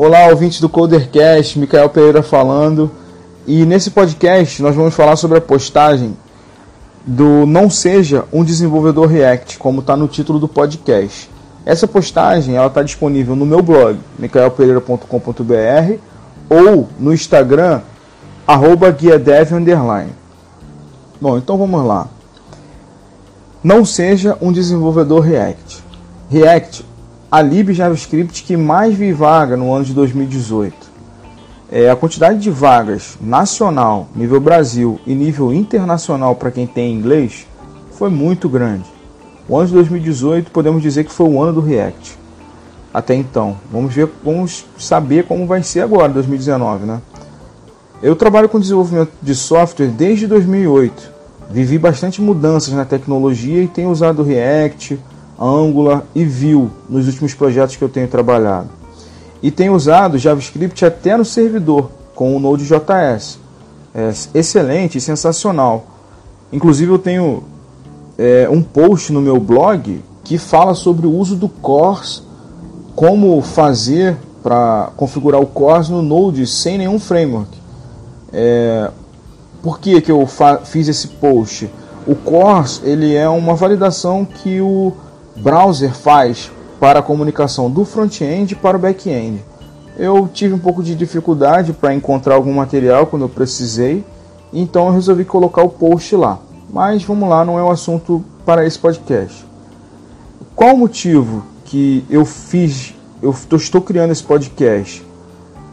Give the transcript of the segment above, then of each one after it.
Olá, ouvintes do Codercast, Micael Pereira falando. E nesse podcast nós vamos falar sobre a postagem do Não Seja um Desenvolvedor React, como está no título do podcast. Essa postagem ela está disponível no meu blog, micaelpereira.com.br ou no Instagram, arroba guiadev. Bom, então vamos lá. Não seja um desenvolvedor React. React a lib JavaScript que mais vi vaga no ano de 2018. É, a quantidade de vagas nacional, nível Brasil e nível internacional para quem tem inglês foi muito grande. O ano de 2018 podemos dizer que foi o ano do React. Até então, vamos ver, vamos saber como vai ser agora, 2019, né? Eu trabalho com desenvolvimento de software desde 2008. Vivi bastante mudanças na tecnologia e tenho usado React, Angular e Vue nos últimos projetos que eu tenho trabalhado. E tenho usado JavaScript até no servidor com o Node.js. É excelente sensacional. Inclusive eu tenho é, um post no meu blog que fala sobre o uso do CORS, como fazer para configurar o CORS no Node sem nenhum framework. É, por que, que eu fiz esse post? O CORS ele é uma validação que o browser faz para a comunicação do front-end para o back-end. Eu tive um pouco de dificuldade para encontrar algum material quando eu precisei, então eu resolvi colocar o post lá. Mas vamos lá, não é o assunto para esse podcast. Qual o motivo que eu fiz, eu estou criando esse podcast?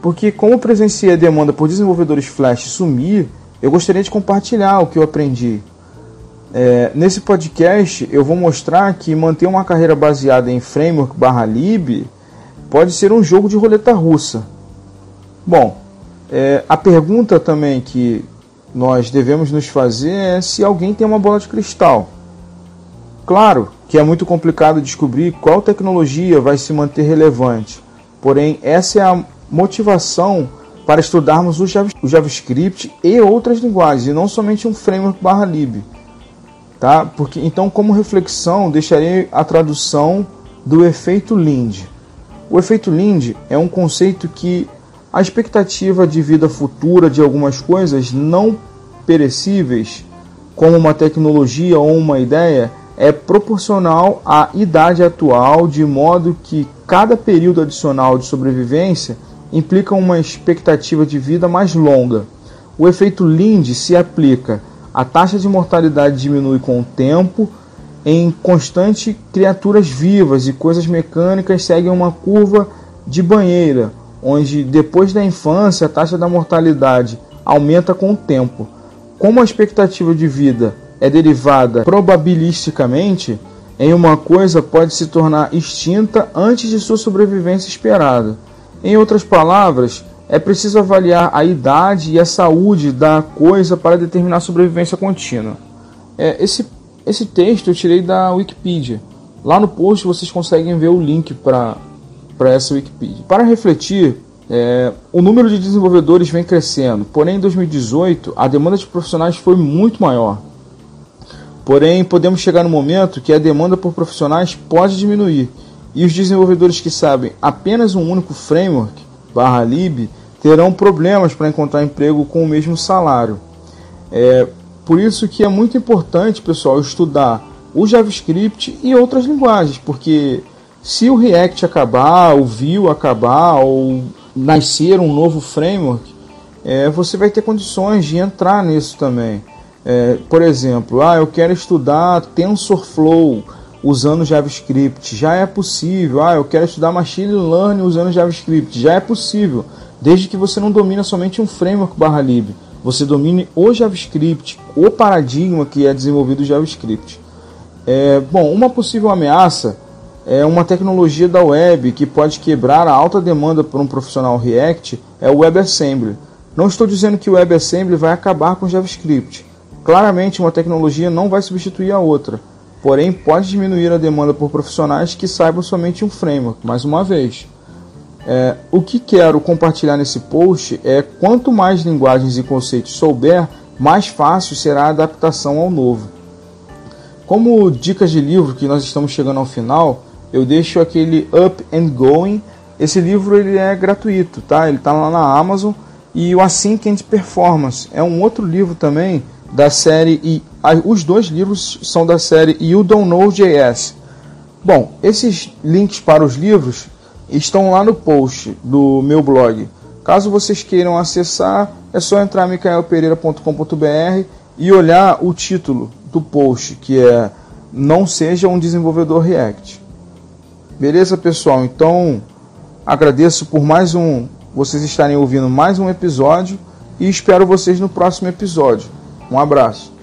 Porque como presenciei a demanda por desenvolvedores Flash sumir, eu gostaria de compartilhar o que eu aprendi é, nesse podcast eu vou mostrar que manter uma carreira baseada em framework barra lib pode ser um jogo de roleta russa. Bom, é, a pergunta também que nós devemos nos fazer é se alguém tem uma bola de cristal. Claro que é muito complicado descobrir qual tecnologia vai se manter relevante, porém essa é a motivação para estudarmos o JavaScript e outras linguagens, e não somente um framework barra lib tá? Porque então como reflexão deixarei a tradução do efeito Lind. O efeito Lind é um conceito que a expectativa de vida futura de algumas coisas não perecíveis, como uma tecnologia ou uma ideia, é proporcional à idade atual, de modo que cada período adicional de sobrevivência implica uma expectativa de vida mais longa. O efeito Lind se aplica a taxa de mortalidade diminui com o tempo. Em constante, criaturas vivas e coisas mecânicas seguem uma curva de banheira, onde depois da infância a taxa da mortalidade aumenta com o tempo. Como a expectativa de vida é derivada probabilisticamente, em uma coisa pode se tornar extinta antes de sua sobrevivência esperada. Em outras palavras, é preciso avaliar a idade e a saúde da coisa para determinar a sobrevivência contínua. É, esse, esse texto eu tirei da Wikipedia. Lá no post vocês conseguem ver o link para essa Wikipedia. Para refletir, é, o número de desenvolvedores vem crescendo, porém em 2018 a demanda de profissionais foi muito maior. Porém, podemos chegar no momento que a demanda por profissionais pode diminuir e os desenvolvedores que sabem apenas um único framework barra lib terão problemas para encontrar emprego com o mesmo salário. É por isso que é muito importante, pessoal, estudar o JavaScript e outras linguagens, porque se o React acabar, o Vue acabar ou nascer um novo framework, é, você vai ter condições de entrar nisso também. É, por exemplo, ah, eu quero estudar TensorFlow usando JavaScript, já é possível. Ah, eu quero estudar Machine Learning usando JavaScript, já é possível desde que você não domina somente um framework barra lib, você domine o JavaScript, o paradigma que é desenvolvido o JavaScript. É, bom, uma possível ameaça é uma tecnologia da web que pode quebrar a alta demanda por um profissional React é o WebAssembly. Não estou dizendo que o WebAssembly vai acabar com o JavaScript. Claramente, uma tecnologia não vai substituir a outra, porém pode diminuir a demanda por profissionais que saibam somente um framework, mais uma vez. É, o que quero compartilhar nesse post é quanto mais linguagens e conceitos souber, mais fácil será a adaptação ao novo. Como dicas de livro que nós estamos chegando ao final, eu deixo aquele Up and Going Esse livro ele é gratuito, tá? Ele está lá na Amazon e o Assim Quente Performance é um outro livro também da série e os dois livros são da série You Don't Know JS. Bom, esses links para os livros estão lá no post do meu blog. Caso vocês queiram acessar, é só entrar micaelpereira.com.br e olhar o título do post, que é Não seja um desenvolvedor React. Beleza, pessoal? Então, agradeço por mais um vocês estarem ouvindo mais um episódio e espero vocês no próximo episódio. Um abraço.